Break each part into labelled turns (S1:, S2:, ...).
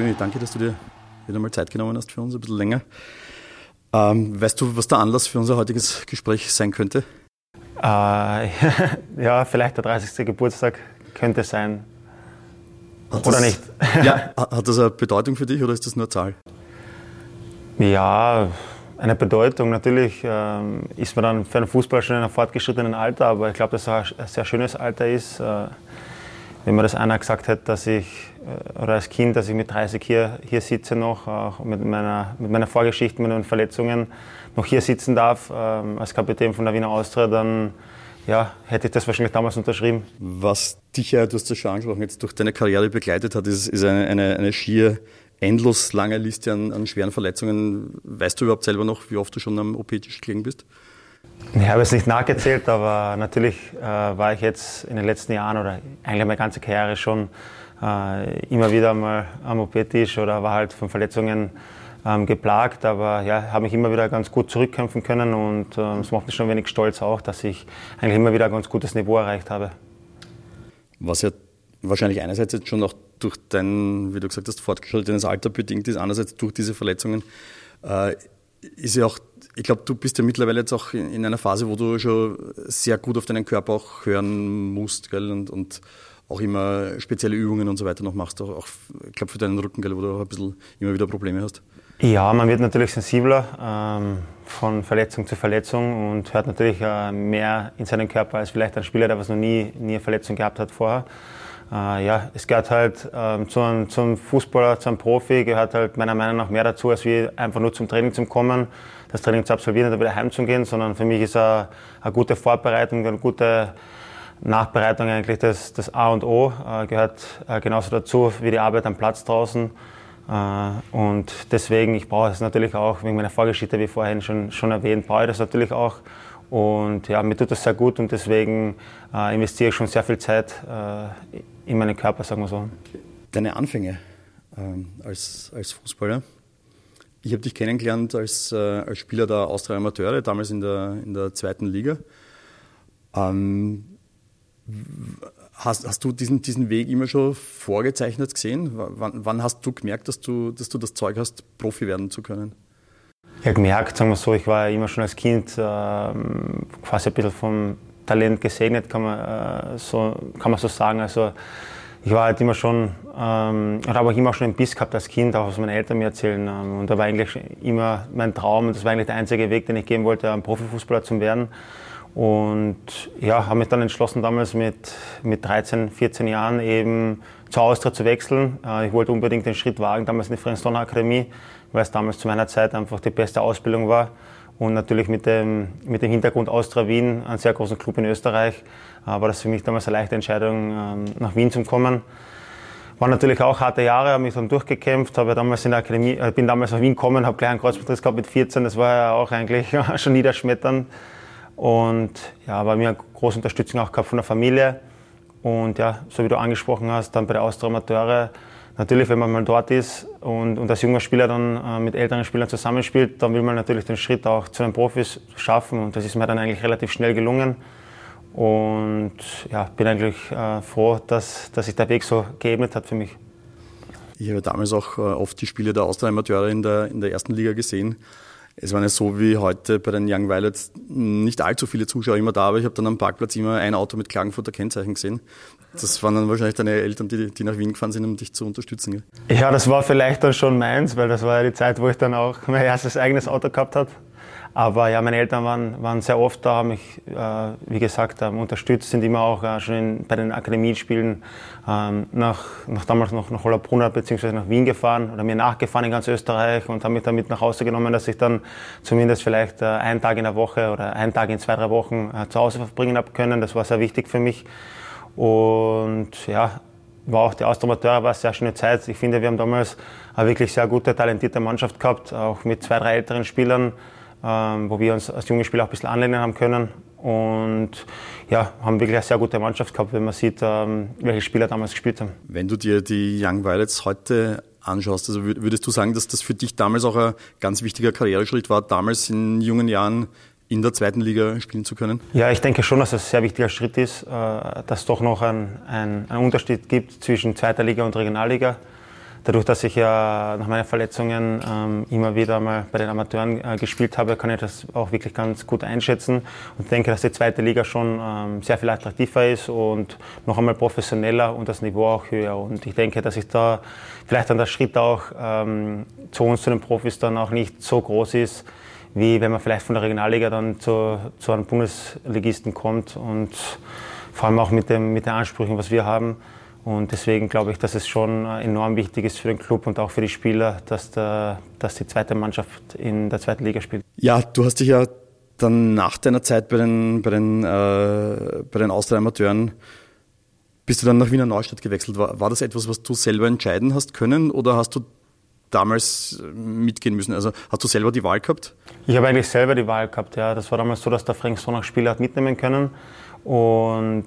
S1: Brüni, danke, dass du dir wieder mal Zeit genommen hast für uns, ein bisschen länger. Ähm, weißt du, was der Anlass für unser heutiges Gespräch sein könnte?
S2: Äh, ja, vielleicht der 30. Geburtstag könnte sein.
S1: Hat
S2: oder
S1: das,
S2: nicht?
S1: Ja, hat das eine Bedeutung für dich oder ist das nur eine Zahl?
S2: Ja, eine Bedeutung. Natürlich ähm, ist man dann für einen Fußball schon in einem fortgeschrittenen Alter, aber ich glaube, dass es ein sehr schönes Alter ist. Äh, wenn mir das einer gesagt hätte, dass ich, äh, oder als Kind, dass ich mit 30 hier, hier sitze noch, auch mit meiner, mit meiner Vorgeschichte, mit meinen Verletzungen, noch hier sitzen darf, ähm, als Kapitän von der Wiener Austria, dann ja, hätte ich das wahrscheinlich damals unterschrieben.
S1: Was dich ja, du hast das schon angesprochen, jetzt durch deine Karriere begleitet hat, ist, ist eine, eine, eine schier endlos lange Liste an, an schweren Verletzungen. Weißt du überhaupt selber noch, wie oft du schon am OP-Tisch gelegen bist?
S2: Ich habe es nicht nachgezählt, aber natürlich äh, war ich jetzt in den letzten Jahren oder eigentlich meine ganze Karriere schon äh, immer wieder mal am OP-Tisch oder war halt von Verletzungen ähm, geplagt, aber ja, habe mich immer wieder ganz gut zurückkämpfen können und äh, es macht mich schon ein wenig stolz auch, dass ich eigentlich immer wieder ein ganz gutes Niveau erreicht habe.
S1: Was ja wahrscheinlich einerseits jetzt schon auch durch dein, wie du gesagt hast, fortgeschrittenes Alter bedingt ist, andererseits durch diese Verletzungen, äh, ist ja auch, ich glaube, du bist ja mittlerweile jetzt auch in, in, einer Phase, wo du schon sehr gut auf deinen Körper auch hören musst, gell, und, und auch immer spezielle Übungen und so weiter noch machst, auch, auch ich glaube, für deinen Rücken, gell, wo du auch ein bisschen immer wieder Probleme hast.
S2: Ja, man wird natürlich sensibler ähm, von Verletzung zu Verletzung und hört natürlich äh, mehr in seinen Körper als vielleicht ein Spieler, der was noch nie, nie eine Verletzung gehabt hat vorher. Äh, ja, es gehört halt ähm, zu einem, zum Fußballer, zu einem Profi, gehört halt meiner Meinung nach mehr dazu, als wie einfach nur zum Training zu kommen, das Training zu absolvieren und dann wieder heimzugehen, sondern für mich ist eine, eine gute Vorbereitung, eine gute Nachbereitung eigentlich das, das A und O, äh, gehört äh, genauso dazu wie die Arbeit am Platz draußen. Äh, und deswegen, ich brauche es natürlich auch, wegen meiner Vorgeschichte, wie vorhin schon, schon erwähnt, brauche ich das natürlich auch. Und ja, mir tut das sehr gut und deswegen äh, investiere ich schon sehr viel Zeit äh, in meinen Körper, sagen wir so.
S1: Deine Anfänge ähm, als, als Fußballer. Ich habe dich kennengelernt als, äh, als Spieler der Austria Amateure, damals in der, in der zweiten Liga. Ähm, hast, hast du diesen, diesen Weg immer schon vorgezeichnet gesehen? Wann, wann hast du gemerkt, dass du, dass du das Zeug hast, Profi werden zu können?
S2: Ja, gemerkt, sagen wir so, ich war immer schon als Kind äh, quasi ein bisschen vom Talent gesegnet, kann man, äh, so, kann man so sagen. Also ich war halt immer schon, ähm, habe auch immer schon einen Biss gehabt als Kind, auch was meine Eltern mir erzählen. Ähm, und da war eigentlich immer mein Traum und das war eigentlich der einzige Weg, den ich gehen wollte, ein Profifußballer zu werden. Und ja, habe mich dann entschlossen, damals mit, mit 13, 14 Jahren eben zur Austria zu wechseln. Äh, ich wollte unbedingt den Schritt wagen, damals in die Friendsdonner Akademie, weil es damals zu meiner Zeit einfach die beste Ausbildung war und natürlich mit dem, mit dem Hintergrund Austria Wien, einen sehr großen Club in Österreich, äh, war das für mich damals eine leichte Entscheidung, ähm, nach Wien zu kommen. War natürlich auch harte Jahre, habe mich dann durchgekämpft, habe damals in der Akademie, äh, bin damals nach Wien gekommen, habe gleich einen Kreuzbandriss gehabt mit 14, das war ja auch eigentlich schon niederschmetternd. Und ja, war mir eine große Unterstützung auch gehabt von der Familie. Und ja, so wie du angesprochen hast, dann bei der Austria Amateure natürlich, wenn man mal dort ist und, und als junger Spieler dann äh, mit älteren Spielern zusammenspielt, dann will man natürlich den Schritt auch zu den Profis schaffen und das ist mir dann eigentlich relativ schnell gelungen. Und ja, bin eigentlich äh, froh, dass, dass sich der Weg so geebnet hat für mich.
S1: Ich habe damals auch äh, oft die Spiele der Austria-Amateure in der, in der ersten Liga gesehen. Es waren ja so wie heute bei den Young Violets nicht allzu viele Zuschauer immer da, aber ich habe dann am Parkplatz immer ein Auto mit Klagenfurter Kennzeichen gesehen. Das waren dann wahrscheinlich deine Eltern, die, die nach Wien gefahren sind, um dich zu unterstützen.
S2: Ja, das war vielleicht dann schon meins, weil das war ja die Zeit, wo ich dann auch mein erstes eigenes Auto gehabt habe. Aber ja, meine Eltern waren, waren sehr oft da, haben mich, äh, wie gesagt, ähm, unterstützt, sind immer auch äh, schon in, bei den Akademiespielen ähm, nach, nach damals noch nach Hollabrunn bzw. nach Wien gefahren oder mir nachgefahren in ganz Österreich und haben mich damit nach Hause genommen, dass ich dann zumindest vielleicht äh, einen Tag in der Woche oder einen Tag in zwei, drei Wochen äh, zu Hause verbringen habe können. Das war sehr wichtig für mich. Und ja, war auch die Austromateure, war eine sehr schöne Zeit. Ich finde, wir haben damals eine wirklich sehr gute, talentierte Mannschaft gehabt, auch mit zwei, drei älteren Spielern ähm, wo wir uns als junge Spieler auch ein bisschen anlehnen haben können. Und ja, haben wirklich eine sehr gute Mannschaft gehabt, wenn man sieht, ähm, welche Spieler damals gespielt haben.
S1: Wenn du dir die Young Violets heute anschaust, also würdest du sagen, dass das für dich damals auch ein ganz wichtiger Karriereschritt war, damals in jungen Jahren in der zweiten Liga spielen zu können?
S2: Ja, ich denke schon, dass es ein sehr wichtiger Schritt ist, äh, dass es doch noch einen, einen Unterschied gibt zwischen zweiter Liga und Regionalliga. dadurch, dass ich ja nach meinen Verletzungen ähm, immer wieder mal bei den Amateuren äh, gespielt habe, kann ich das auch wirklich ganz gut einschätzen und denke, dass die zweite Liga schon ähm, sehr viel attraktiver ist und noch einmal professioneller und das Niveau auch höher. Und ich denke, dass ich da vielleicht dann der Schritt auch ähm, zu uns, zu den Profis dann auch nicht so groß ist, wie wenn man vielleicht von der Regionalliga dann zu, zu einem Bundesligisten kommt und vor allem auch mit, dem, mit den Ansprüchen, was wir haben. Und deswegen glaube ich, dass es schon enorm wichtig ist für den Club und auch für die Spieler, dass, der, dass die zweite Mannschaft in der zweiten Liga spielt.
S1: Ja, du hast dich ja dann nach deiner Zeit bei den, bei den, äh, bei den Austria-Amateuren, bist du dann nach Wiener Neustadt gewechselt. War, war das etwas, was du selber entscheiden hast können oder hast du damals mitgehen müssen? Also hast du selber die Wahl gehabt?
S2: Ich habe eigentlich selber die Wahl gehabt, ja. Das war damals so, dass der Frank Sonach Spieler hat mitnehmen können. Und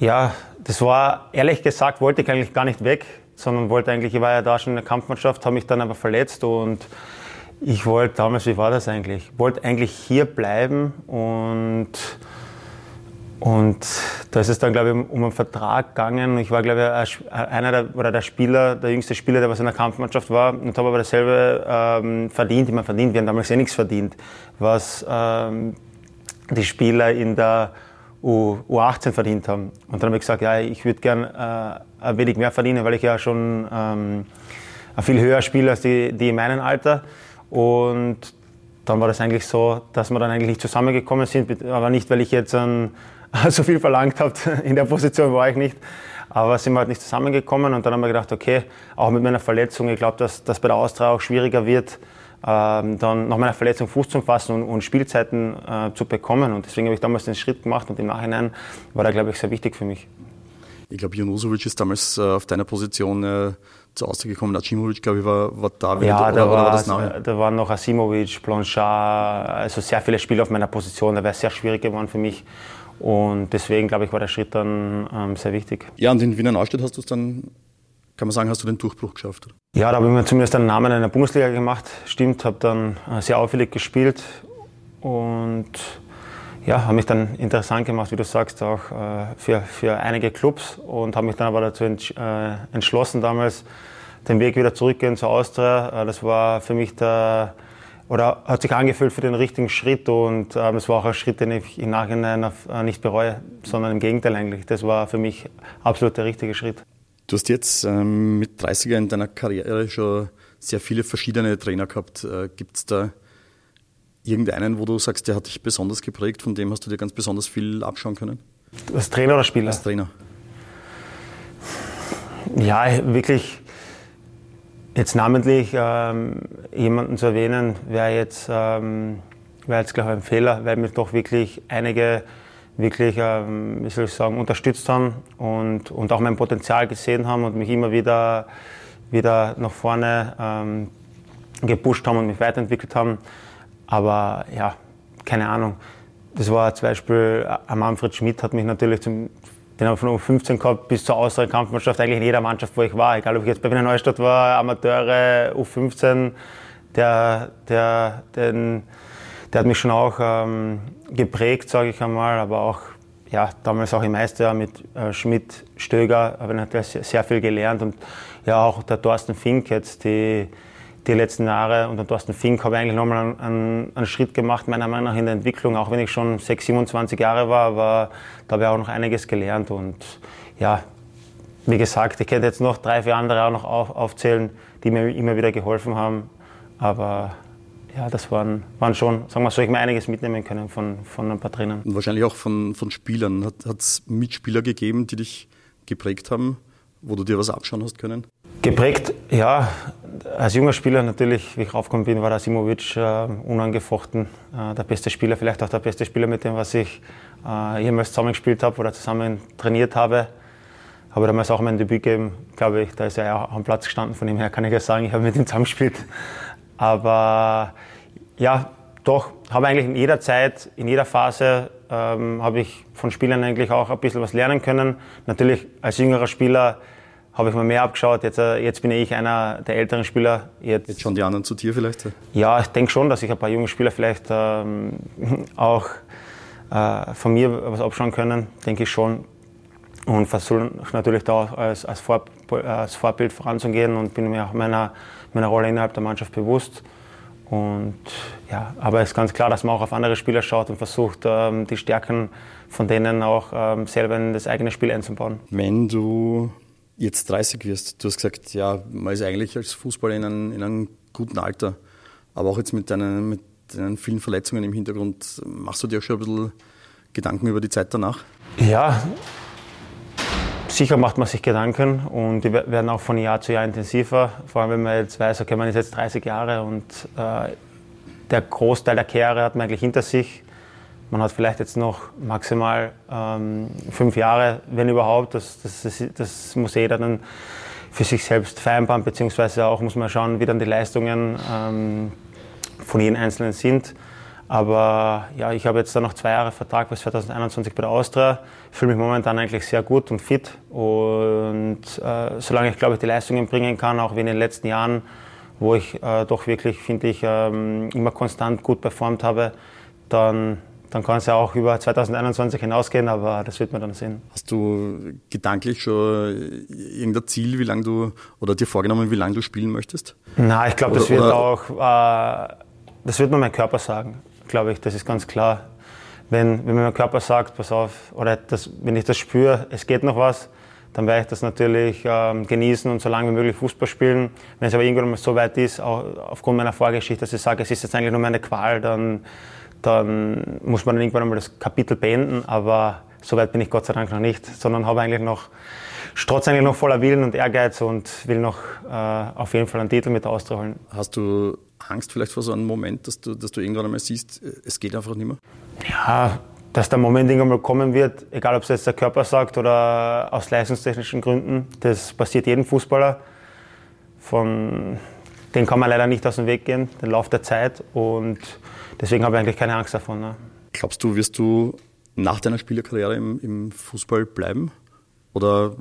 S2: ja, das war, ehrlich gesagt, wollte ich eigentlich gar nicht weg, sondern wollte eigentlich, ich war ja da schon in der Kampfmannschaft, habe mich dann aber verletzt und ich wollte damals, wie war das eigentlich? Ich wollte eigentlich hier bleiben und, und da ist es dann, glaube ich, um einen Vertrag gegangen. Ich war, glaube ich, einer der, oder der Spieler, der jüngste Spieler, der was in der Kampfmannschaft war und habe aber dasselbe ähm, verdient, immer verdient. Wir haben damals eh nichts verdient, was ähm, die Spieler in der U, U18 verdient haben. Und dann habe ich gesagt, ja, ich würde gern äh, ein wenig mehr verdienen, weil ich ja schon ähm, viel höher spiele als die, die in meinem Alter. Und dann war das eigentlich so, dass wir dann eigentlich nicht zusammengekommen sind, aber nicht, weil ich jetzt ähm, so viel verlangt habe, in der Position war ich nicht. Aber sind wir halt nicht zusammengekommen und dann haben wir gedacht, okay, auch mit meiner Verletzung, ich glaube, dass das bei der Austria auch schwieriger wird, ähm, dann nach meiner Verletzung Fuß zu fassen und, und Spielzeiten äh, zu bekommen. Und deswegen habe ich damals den Schritt gemacht und im Nachhinein war der, glaube ich, sehr wichtig für mich.
S1: Ich glaube, Junusovic ist damals äh, auf deiner Position äh, zu Hause gekommen. Acimovic, glaube ich, war, war da.
S2: Ja, da, war, war das da waren noch Asimovic, Blanchard, also sehr viele Spieler auf meiner Position. Da wäre es sehr schwierig geworden für mich. Und deswegen, glaube ich, war der Schritt dann ähm, sehr wichtig.
S1: Ja, und in Wiener Neustadt hast du es dann kann man sagen, hast du den Durchbruch geschafft?
S2: Ja, da habe ich mir zumindest einen Namen in der Bundesliga gemacht. Stimmt, habe dann äh, sehr auffällig gespielt und ja, habe mich dann interessant gemacht, wie du sagst, auch äh, für, für einige Clubs und habe mich dann aber dazu äh, entschlossen, damals den Weg wieder zurückgehen zur Austria. Das war für mich der, oder hat sich angefühlt für den richtigen Schritt und das war auch ein Schritt, den ich im Nachhinein nicht bereue, sondern im Gegenteil eigentlich. Das war für mich absolut der richtige Schritt.
S1: Du hast jetzt ähm, mit 30er in deiner Karriere schon sehr viele verschiedene Trainer gehabt. Äh, Gibt es da irgendeinen, wo du sagst, der hat dich besonders geprägt, von dem hast du dir ganz besonders viel abschauen können?
S2: Als Trainer oder Spieler?
S1: Als Trainer.
S2: Ja, wirklich jetzt namentlich ähm, jemanden zu erwähnen, wäre jetzt, ähm, wär jetzt glaube ich, ein Fehler, weil mir doch wirklich einige wirklich, ähm, wie soll ich sagen, unterstützt haben und, und auch mein Potenzial gesehen haben und mich immer wieder, wieder nach vorne ähm, gepusht haben und mich weiterentwickelt haben. Aber ja, keine Ahnung. Das war zum Beispiel, äh, Manfred Schmidt hat mich natürlich zum, den von U15 gehabt bis zur Austria-Kampfmannschaft, eigentlich in jeder Mannschaft, wo ich war. Egal, ob ich jetzt bei Wiener Neustadt war, Amateure, U15, der, der, den, der hat mich schon auch ähm, geprägt, sage ich einmal, aber auch ja, damals auch im Meisterjahr mit äh, Schmidt, Stöger, habe ich natürlich sehr, viel gelernt und ja auch der Thorsten Fink jetzt die, die letzten Jahre und der Thorsten Fink habe ich eigentlich nochmal einen, einen, einen, Schritt gemacht, meiner Meinung nach in der Entwicklung, auch wenn ich schon 6, 27 Jahre war, aber da habe ich auch noch einiges gelernt und ja, wie gesagt, ich könnte jetzt noch drei, vier andere auch noch auf, aufzählen, die mir immer wieder geholfen haben, aber ja, das waren, waren schon, sagen wir so, ich mir einiges mitnehmen können von, von ein paar Trainern.
S1: Und wahrscheinlich auch von, von Spielern. Hat es Mitspieler gegeben, die dich geprägt haben, wo du dir was abschauen hast können?
S2: Geprägt, ja. Als junger Spieler natürlich, wie ich raufgekommen bin, war der Simovic äh, unangefochten äh, der beste Spieler, vielleicht auch der beste Spieler, mit dem was ich äh, jemals zusammengespielt habe oder zusammen trainiert habe. Habe damals auch mein Debüt gegeben, glaube ich, da ist er auch am Platz gestanden, von dem her kann ich ja sagen, ich habe mit ihm zusammengespielt. Aber ja, doch, habe eigentlich in jeder Zeit, in jeder Phase, ähm, habe ich von Spielern eigentlich auch ein bisschen was lernen können. Natürlich als jüngerer Spieler habe ich mir mehr abgeschaut. Jetzt, äh, jetzt bin ich einer der älteren Spieler.
S1: Jetzt, jetzt schon die anderen zu dir vielleicht?
S2: Ja, ich denke schon, dass ich ein paar junge Spieler vielleicht ähm, auch äh, von mir was abschauen können, denke ich schon. und versuche natürlich da auch als, als, Vor, als, Vorbild voranzugehen und bin mir auch meiner, meiner Rolle innerhalb der Mannschaft bewusst. Und ja, aber es ist ganz klar, dass man auch auf andere Spieler schaut und versucht, ähm, die Stärken von denen auch ähm, selber in das eigene Spiel einzubauen.
S1: Wenn du jetzt 30 wirst, du hast gesagt, ja, man ist eigentlich als Fußballer in einem, in einem guten Alter, aber auch jetzt mit deinen, mit deinen vielen Verletzungen im Hintergrund, machst du dir auch schon ein bisschen Gedanken über die Zeit danach?
S2: Ja, sicher macht man sich Gedanken und die werden auch von Jahr zu Jahr intensiver. Vor allem, wenn man jetzt weiß, okay, man ist jetzt 30 Jahre und äh, der Großteil der Karriere hat man eigentlich hinter sich. Man hat vielleicht jetzt noch maximal ähm, fünf Jahre, wenn überhaupt. Das, das, das, muss jeder dann für sich selbst vereinbaren, beziehungsweise auch muss man schauen, wie dann die Leistungen ähm, von jedem Einzelnen sind. Aber ja, ich habe jetzt dann noch zwei Jahre Vertrag bis 2021 bei der Austria. Fühle mich momentan eigentlich sehr gut und fit. Und äh, solange ich, glaube ich, die Leistungen bringen kann, auch wie in den letzten Jahren, wo ich äh, doch wirklich, finde ich, ähm, immer konstant gut performt habe, dann, dann kann es ja auch über 2021 hinausgehen, aber das wird man dann sehen.
S1: Hast du gedanklich schon irgendein Ziel, wie lange du, oder dir vorgenommen, wie lange du spielen möchtest?
S2: Na, ich glaube, das wird auch, äh, das wird mir mein Körper sagen glaube ich, das ist ganz klar. Wenn, wenn mir mein Körper sagt, pass auf, oder das, wenn ich das spüre, es geht noch was, dann werde ich das natürlich ähm, genießen und so lange wie möglich Fußball spielen. Wenn es aber irgendwann mal so weit ist, auch aufgrund meiner Vorgeschichte, dass ich sage, es ist jetzt eigentlich nur meine Qual, dann, dann muss man dann irgendwann einmal das Kapitel beenden. Aber so weit bin ich Gott sei Dank noch nicht, sondern habe eigentlich noch, strotz eigentlich noch voller Willen und Ehrgeiz und will noch äh, auf jeden Fall einen Titel mit der Austria holen.
S1: Hast du Angst vielleicht vor so einem Moment, dass du, dass du irgendwann einmal siehst, es geht einfach nicht mehr?
S2: Ja, dass der Moment irgendwann mal kommen wird, egal ob es jetzt der Körper sagt oder aus leistungstechnischen Gründen, das passiert jedem Fußballer. Von, den kann man leider nicht aus dem Weg gehen, den Lauf der Zeit und deswegen habe ich eigentlich keine Angst davon. Ne.
S1: Glaubst du, wirst du nach deiner Spielerkarriere im, im Fußball bleiben? Oder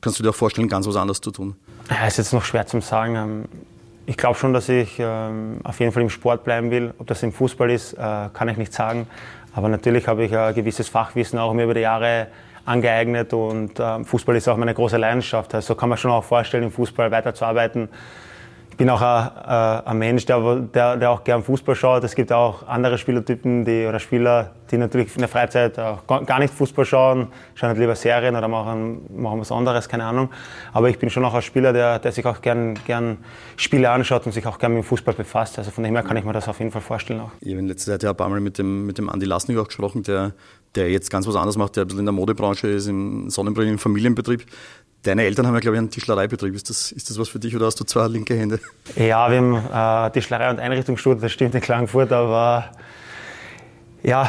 S1: kannst du dir vorstellen, ganz was anderes zu tun?
S2: Ja, ist jetzt noch schwer zu sagen. Ähm, ich glaube schon, dass ich ähm, auf jeden Fall im Sport bleiben will. Ob das im Fußball ist, äh, kann ich nicht sagen. Aber natürlich habe ich ein gewisses Fachwissen auch mir über die Jahre angeeignet und äh, Fußball ist auch meine große Leidenschaft. Also kann man schon auch vorstellen, im Fußball weiterzuarbeiten bin auch ein, äh, ein Mensch, der, der, der, auch gern Fußball schaut. Es gibt auch andere Spielertypen die, oder Spieler, die natürlich in der Freizeit auch gar nicht Fußball schauen, schauen halt lieber Serien oder machen, machen was anderes, keine Ahnung. Aber ich bin schon auch ein Spieler, der, der sich auch gern, gern Spiele anschaut und sich auch gern mit dem Fußball befasst. Also von dem her kann ich mir das auf jeden Fall vorstellen. Auch.
S1: Ich habe in letzter Zeit ja ein paar Mal mit dem, mit dem Andi Lasnik auch gesprochen, der, der jetzt ganz was anderes macht, der ein bisschen in der Modebranche ist, im Sonnenbrillen, im Familienbetrieb. Deine Eltern haben ja, glaube ich, einen Tischlereibetrieb. Ist das, ist das was für dich oder hast du zwei linke Hände?
S2: Ja, wir haben äh, Tischlerei und Einrichtungsstudio, das stimmt in Klagenfurt, aber ja,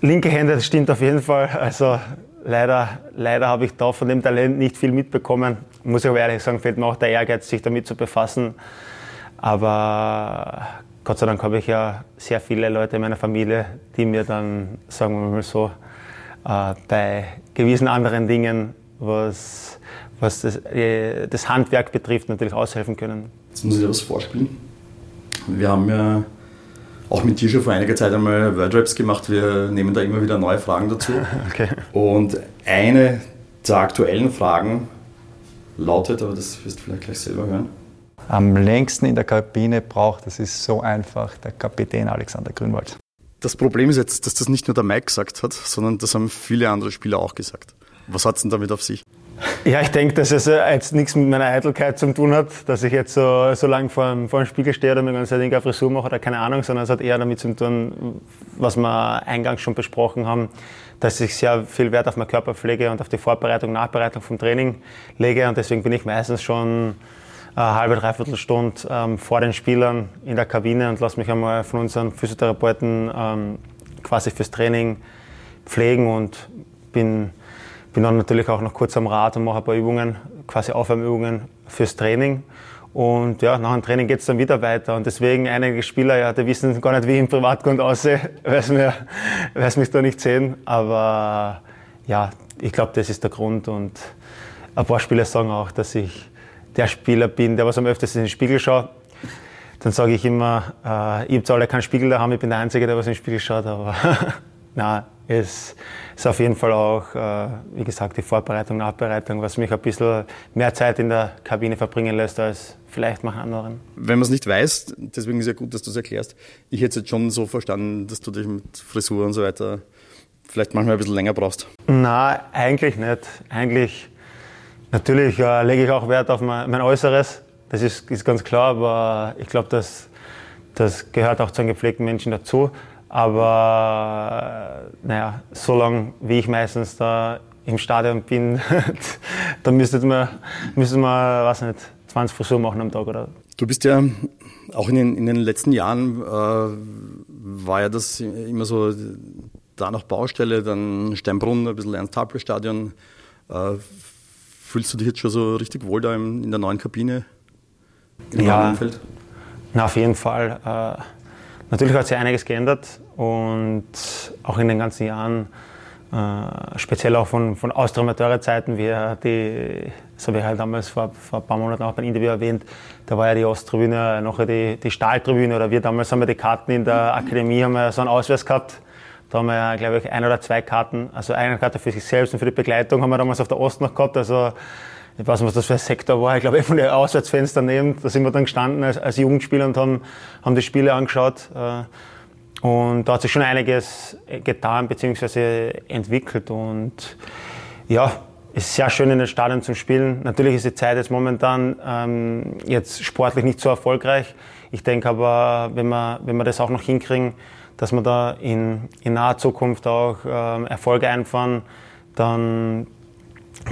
S2: linke Hände, das stimmt auf jeden Fall. Also leider, leider habe ich da von dem Talent nicht viel mitbekommen. Muss ich aber ehrlich sagen, fehlt mir auch der Ehrgeiz, sich damit zu befassen. Aber Gott sei Dank habe ich ja sehr viele Leute in meiner Familie, die mir dann, sagen wir mal so, äh, bei gewissen anderen Dingen was, was das, äh, das Handwerk betrifft, natürlich aushelfen können.
S1: Jetzt muss ich dir was vorspielen. Wir haben ja auch mit dir schon vor einiger Zeit einmal Wordraps gemacht. Wir nehmen da immer wieder neue Fragen dazu.
S2: Okay.
S1: Und eine der aktuellen Fragen lautet, aber das wirst du vielleicht gleich selber hören.
S3: Am längsten in der Kabine braucht, das ist so einfach, der Kapitän Alexander Grünwald.
S1: Das Problem ist jetzt, dass das nicht nur der Mike gesagt hat, sondern das haben viele andere Spieler auch gesagt. Was hat es denn damit auf sich?
S2: Ja, ich denke, dass es äh, jetzt nichts mit meiner Eitelkeit zu tun hat, dass ich jetzt so, so lange vor, vor dem Spiegel stehe oder mir ganz eine Frisur mache oder keine Ahnung, sondern es hat eher damit zu tun, was wir eingangs schon besprochen haben, dass ich sehr viel Wert auf meine Körperpflege und auf die Vorbereitung, Nachbereitung vom Training lege und deswegen bin ich meistens schon eine halbe, dreiviertel Stunde ähm, vor den Spielern in der Kabine und lasse mich einmal von unseren Physiotherapeuten ähm, quasi fürs Training pflegen und bin bin dann natürlich auch noch kurz am Rad und mache ein paar Übungen, quasi Aufwärmübungen fürs Training. Und ja, nach dem Training geht es dann wieder weiter. Und deswegen einige Spieler, ja, die wissen gar nicht, wie ich im Privatgrund aussehe, weil sie mich da nicht sehen. Aber ja, ich glaube, das ist der Grund. Und ein paar Spieler sagen auch, dass ich der Spieler bin, der was am öftesten in den Spiegel schaut. Dann sage ich immer, äh, ich habe zwar alle keinen Spiegel daheim, ich bin der Einzige, der was in den Spiegel schaut, aber na, es ist auf jeden Fall auch, äh, wie gesagt, die Vorbereitung, Nachbereitung, was mich ein bisschen mehr Zeit in der Kabine verbringen lässt als vielleicht manch anderen.
S1: Wenn man es nicht weiß, deswegen ist ja gut, dass du es erklärst. Ich hätte es jetzt schon so verstanden, dass du dich mit Frisur und so weiter vielleicht manchmal ein bisschen länger brauchst.
S2: Na, eigentlich nicht. Eigentlich, natürlich äh, lege ich auch Wert auf mein, mein Äußeres. Das ist, ist, ganz klar, aber ich glaube, das, das gehört auch zu einem gepflegten Menschen dazu. Aber naja, so lange wie ich meistens da im Stadion bin, da müsste man, müsste man, weiß nicht, 20 Frisur machen am Tag oder.
S1: Du bist ja auch in den, in den letzten Jahren äh, war ja das immer so, da noch Baustelle, dann Steinbrunn, ein bisschen Ernst-Happel-Stadion. Äh, fühlst du dich jetzt schon so richtig wohl da im, in der neuen Kabine?
S2: Im ja, Umfeld? Na, auf jeden Fall. Äh, Natürlich hat sich einiges geändert und auch in den ganzen Jahren, äh, speziell auch von, von Austria-Amateure-Zeiten, wie die, so wie halt damals vor, vor ein paar Monaten auch beim Interview erwähnt, da war ja die Osttribüne noch die, die Stahltribüne oder wir damals haben wir die Karten in der Akademie, haben wir so einen Ausweis gehabt. Da haben wir glaube ich, ein oder zwei Karten, also eine Karte für sich selbst und für die Begleitung haben wir damals auf der Ost noch gehabt. Also ich weiß nicht, was das für ein Sektor war, ich glaube, von den Auswärtsfenstern daneben, da sind wir dann gestanden als, als Jugendspieler und haben, haben die Spiele angeschaut. Äh, und da hat sich schon einiges getan bzw. entwickelt. Und ja, ist sehr schön in den Stadien zum Spielen. Natürlich ist die Zeit jetzt momentan ähm, jetzt sportlich nicht so erfolgreich. Ich denke aber, wenn wir, wenn wir das auch noch hinkriegen, dass wir da in, in naher Zukunft auch ähm, Erfolge einfahren, dann,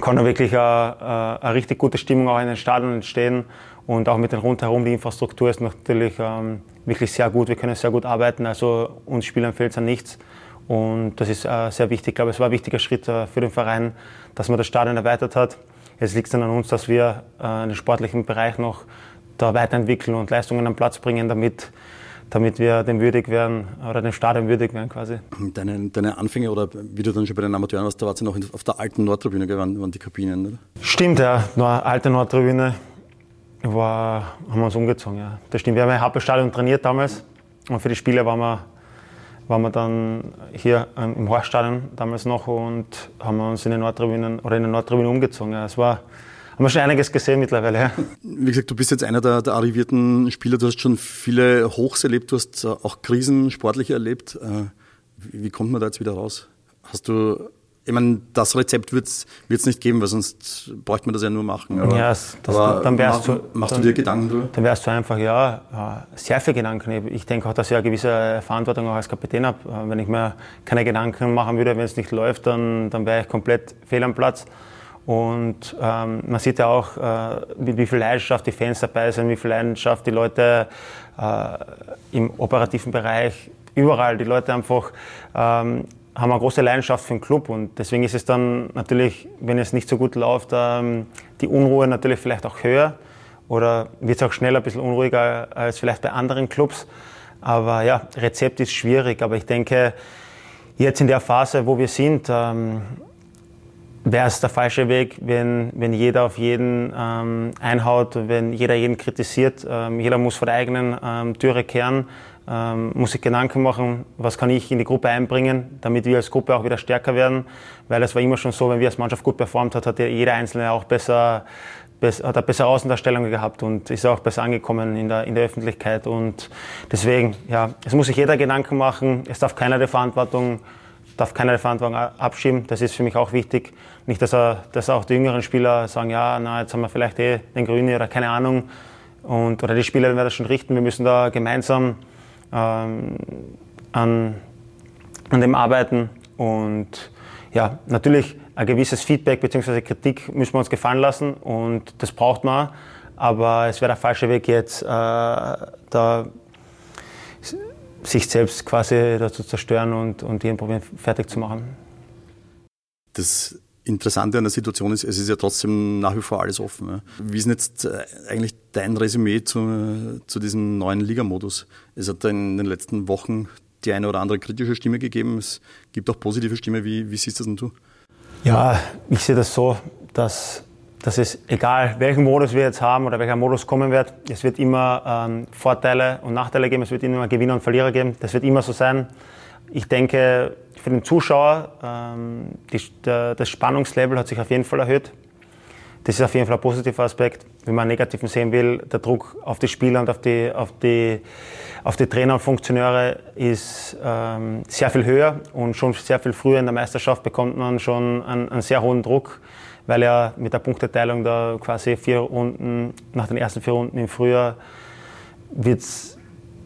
S2: kann da wirklich eine, eine, richtig gute Stimmung auch in den Stadien entstehen. Und auch mit den rundherum, die Infrastruktur ist natürlich ähm, wirklich sehr gut. Wir können sehr gut arbeiten. Also uns Spielern fehlt es an nichts. Und das ist äh, sehr wichtig. Ich glaube, es war ein wichtiger Schritt äh, für den Verein, dass man das Stadion erweitert hat. Jetzt liegt es dann an uns, dass wir äh, den sportlichen Bereich noch da weiterentwickeln und Leistungen am Platz bringen, damit damit wir dem würdig werden oder dem Stadion würdig werden quasi.
S1: Deine, deine Anfänge oder wie du dann schon bei den Amateuren warst, da warst du noch auf der alten Nordtribüne, waren, waren die Kabinen, oder?
S2: Stimmt, ja, nur alte Nordtribüne war, haben wir uns umgezogen, ja. Das stimmt. Wir haben im Hauptstadion trainiert damals und für die Spiele waren wir, waren wir dann hier im Horststadion damals noch und haben uns in den Nordtribünen oder in den Nordtribünen umgezogen. Ja. Es war haben wir schon einiges gesehen mittlerweile. Ja.
S1: Wie gesagt, du bist jetzt einer der, der arrivierten Spieler, du hast schon viele Hochs erlebt, du hast auch Krisen sportlich erlebt. Äh, wie kommt man da jetzt wieder raus? Hast du ich meine, das Rezept wird es nicht geben, weil sonst bräuchte man das ja nur machen.
S2: Aber, ja, das, aber dann wärst mach,
S1: du, machst dann, du dir Gedanken drüber?
S2: Dann wärst du einfach, ja, sehr viel Gedanken. Ich denke auch, dass ich eine gewisse Verantwortung auch als Kapitän habe. Wenn ich mir keine Gedanken machen würde, wenn es nicht läuft, dann, dann wäre ich komplett fehl am Platz. Und ähm, man sieht ja auch, äh, wie, wie, viel Leidenschaft die Fans dabei sind, wie viel Leidenschaft die Leute äh, im operativen Bereich, überall, die Leute einfach ähm, haben eine große Leidenschaft für den Club. Und deswegen ist es dann natürlich, wenn es nicht so gut läuft, ähm, die Unruhe natürlich vielleicht auch höher. Oder wird es auch schneller ein bisschen unruhiger als vielleicht bei anderen Clubs. Aber ja, Rezept ist schwierig, aber ich denke, jetzt in der Phase, wo wir sind, ähm, wäre es der falsche Weg, wenn, wenn jeder auf jeden ähm, einhaut, wenn jeder jeden kritisiert. Ähm, jeder muss vor der eigenen ähm, Türe kehren, ähm, muss sich Gedanken machen, was kann ich in die Gruppe einbringen, damit wir als Gruppe auch wieder stärker werden. Weil es war immer schon so, wenn wir als Mannschaft gut performt hat, hat jeder Einzelne auch besser, besser hat eine bessere Außendarstellung gehabt und ist auch besser angekommen in der, in der Öffentlichkeit. Und deswegen, ja, es muss sich jeder Gedanken machen, es darf keiner die Verantwortung darf keiner Verantwortung abschieben. Das ist für mich auch wichtig. Nicht, dass, er, dass auch die jüngeren Spieler sagen, ja, na, jetzt haben wir vielleicht eh den Grünen oder keine Ahnung. Und, oder die Spieler werden das schon richten. Wir müssen da gemeinsam ähm, an, an dem arbeiten. Und ja, natürlich ein gewisses Feedback bzw. Kritik müssen wir uns gefallen lassen und das braucht man. Aber es wäre der falsche Weg jetzt, äh, da sich selbst quasi dazu zerstören und, und jeden Problem fertig zu machen.
S1: Das Interessante an der Situation ist, es ist ja trotzdem nach wie vor alles offen. Wie ist denn jetzt äh, eigentlich dein Resümee zu, zu diesem neuen Ligamodus? Es hat in den letzten Wochen die eine oder andere kritische Stimme gegeben. Es gibt auch positive Stimme. Wie, wie siehst du das denn du?
S2: Ja, ich sehe das so, dass dass es egal, welchen Modus wir jetzt haben oder welcher Modus kommen wird, es wird immer ähm, Vorteile und Nachteile geben, es wird immer Gewinner und Verlierer geben. Das wird immer so sein. Ich denke, für den Zuschauer, ähm, die, der, das Spannungslevel hat sich auf jeden Fall erhöht. Das ist auf jeden Fall ein positiver Aspekt. Wenn man einen negativen sehen will, der Druck auf die Spieler und auf die, auf die, auf die Trainer und Funktionäre ist ähm, sehr viel höher und schon sehr viel früher in der Meisterschaft bekommt man schon einen, einen sehr hohen Druck, weil ja mit der Punkteteilung da quasi vier Runden, nach den ersten vier Runden im Frühjahr wird's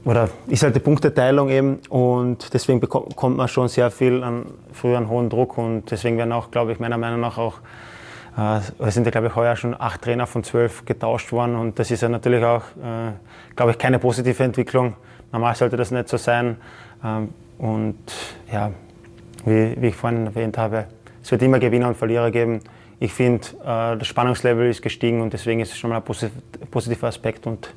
S2: oder ist halt die Punkteteilung eben und deswegen bekommt man schon sehr viel an früher einen hohen Druck und deswegen werden auch, glaube ich, meiner Meinung nach auch äh, sind ja, glaube ich, heuer schon acht Trainer von zwölf getauscht worden und das ist ja natürlich auch, äh, glaube ich, keine positive Entwicklung. Normal sollte das nicht so sein. Ähm, und ja, wie, wie ich vorhin erwähnt habe, es wird immer Gewinner und Verlierer geben. Ich finde, äh, das Spannungslevel ist gestiegen und deswegen ist es schon mal ein positiver Aspekt und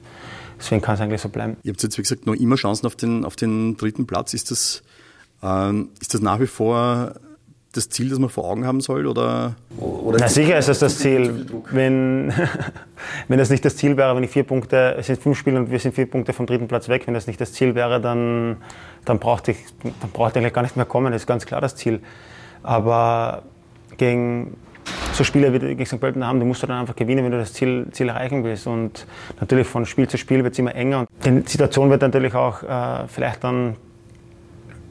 S2: deswegen kann es eigentlich so bleiben.
S1: Ihr habt jetzt, wie gesagt, noch immer Chancen auf den, auf den dritten Platz. Ist das, ähm, ist das nach wie vor das Ziel, das man vor Augen haben soll? Oder,
S2: oder Na sicher ist das das Ziel. Wenn, wenn das nicht das Ziel wäre, wenn ich vier Punkte, es sind fünf Spiele und wir sind vier Punkte vom dritten Platz weg, wenn das nicht das Ziel wäre, dann, dann brauchte ich, dann brauchte ich eigentlich gar nicht mehr kommen. Das ist ganz klar das Ziel. Aber gegen so Spiele wie gegen St. Pölten haben, du musst dann einfach gewinnen, wenn du das Ziel, Ziel erreichen willst. Und natürlich von Spiel zu Spiel wird es immer enger. Und die Situation wird natürlich auch äh, vielleicht dann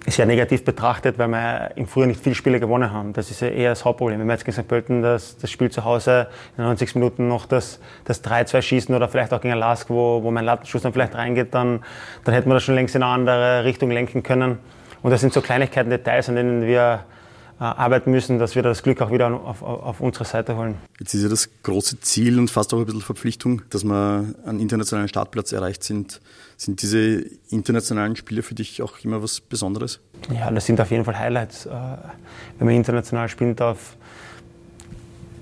S2: sehr negativ betrachtet, weil wir im Frühjahr nicht viele Spiele gewonnen haben. Das ist ja eher das Hauptproblem. Wenn wir jetzt gegen St. Pölten das, das Spiel zu Hause in 90 Minuten noch das, das 3-2 schießen oder vielleicht auch gegen Lask, wo, wo mein Lattenschuss dann vielleicht reingeht, dann, dann hätten wir das schon längst in eine andere Richtung lenken können. Und das sind so Kleinigkeiten, Details, an denen wir arbeiten müssen, dass wir das Glück auch wieder auf, auf, auf, unsere Seite holen.
S1: Jetzt ist ja das große Ziel und fast auch ein bisschen Verpflichtung, dass wir einen internationalen Startplatz erreicht sind. Sind diese internationalen Spiele für dich auch immer was Besonderes?
S2: Ja, das sind auf jeden Fall Highlights. Äh, wenn man international spielen darf,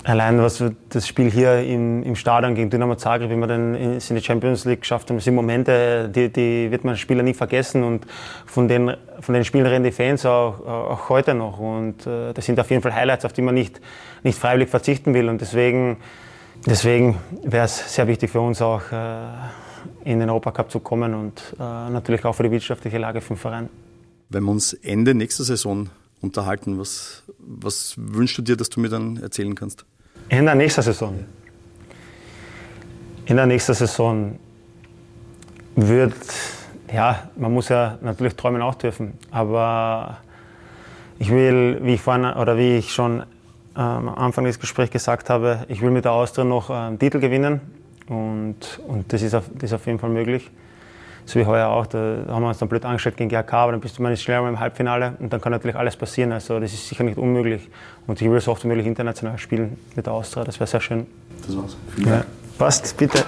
S2: Allein was wir das Spiel hier im, im Stadion gegen Dynamo Zagreb, wie wir dann in, in die Champions League geschafft haben, sind Momente, die, die wird man Spieler nie vergessen und von den, von den Spielen reden die Fans auch, auch heute noch und äh, das sind auf jeden Fall Highlights, auf die man nicht, nicht freiwillig verzichten will und deswegen, deswegen wäre es sehr wichtig für uns auch äh, in den Europacup zu kommen und äh, natürlich auch für die wirtschaftliche Lage vom Verein.
S1: Wenn wir uns Ende nächster Saison unterhalten. Was, was wünschst du dir, dass du mir dann erzählen kannst?
S2: In der nächsten Saison. In der nächsten Saison wird, ja, man muss ja natürlich träumen auch dürfen, aber ich will, wie ich vorhin oder wie ich schon ähm, am Anfang des Gesprächs gesagt habe, ich will mit der Austria noch einen Titel gewinnen und, und das, ist auf, das ist auf jeden Fall möglich so wie heuer auch, da haben wir uns dann blöd angestellt gegen GAK, aber dann bist du mal schnell im Halbfinale und dann kann natürlich alles passieren. Also das ist sicher nicht unmöglich. Und ich will so oft wie möglich international spielen mit der Austria, das wäre sehr schön. Das war's. Vielen Dank. Ja. Passt, bitte.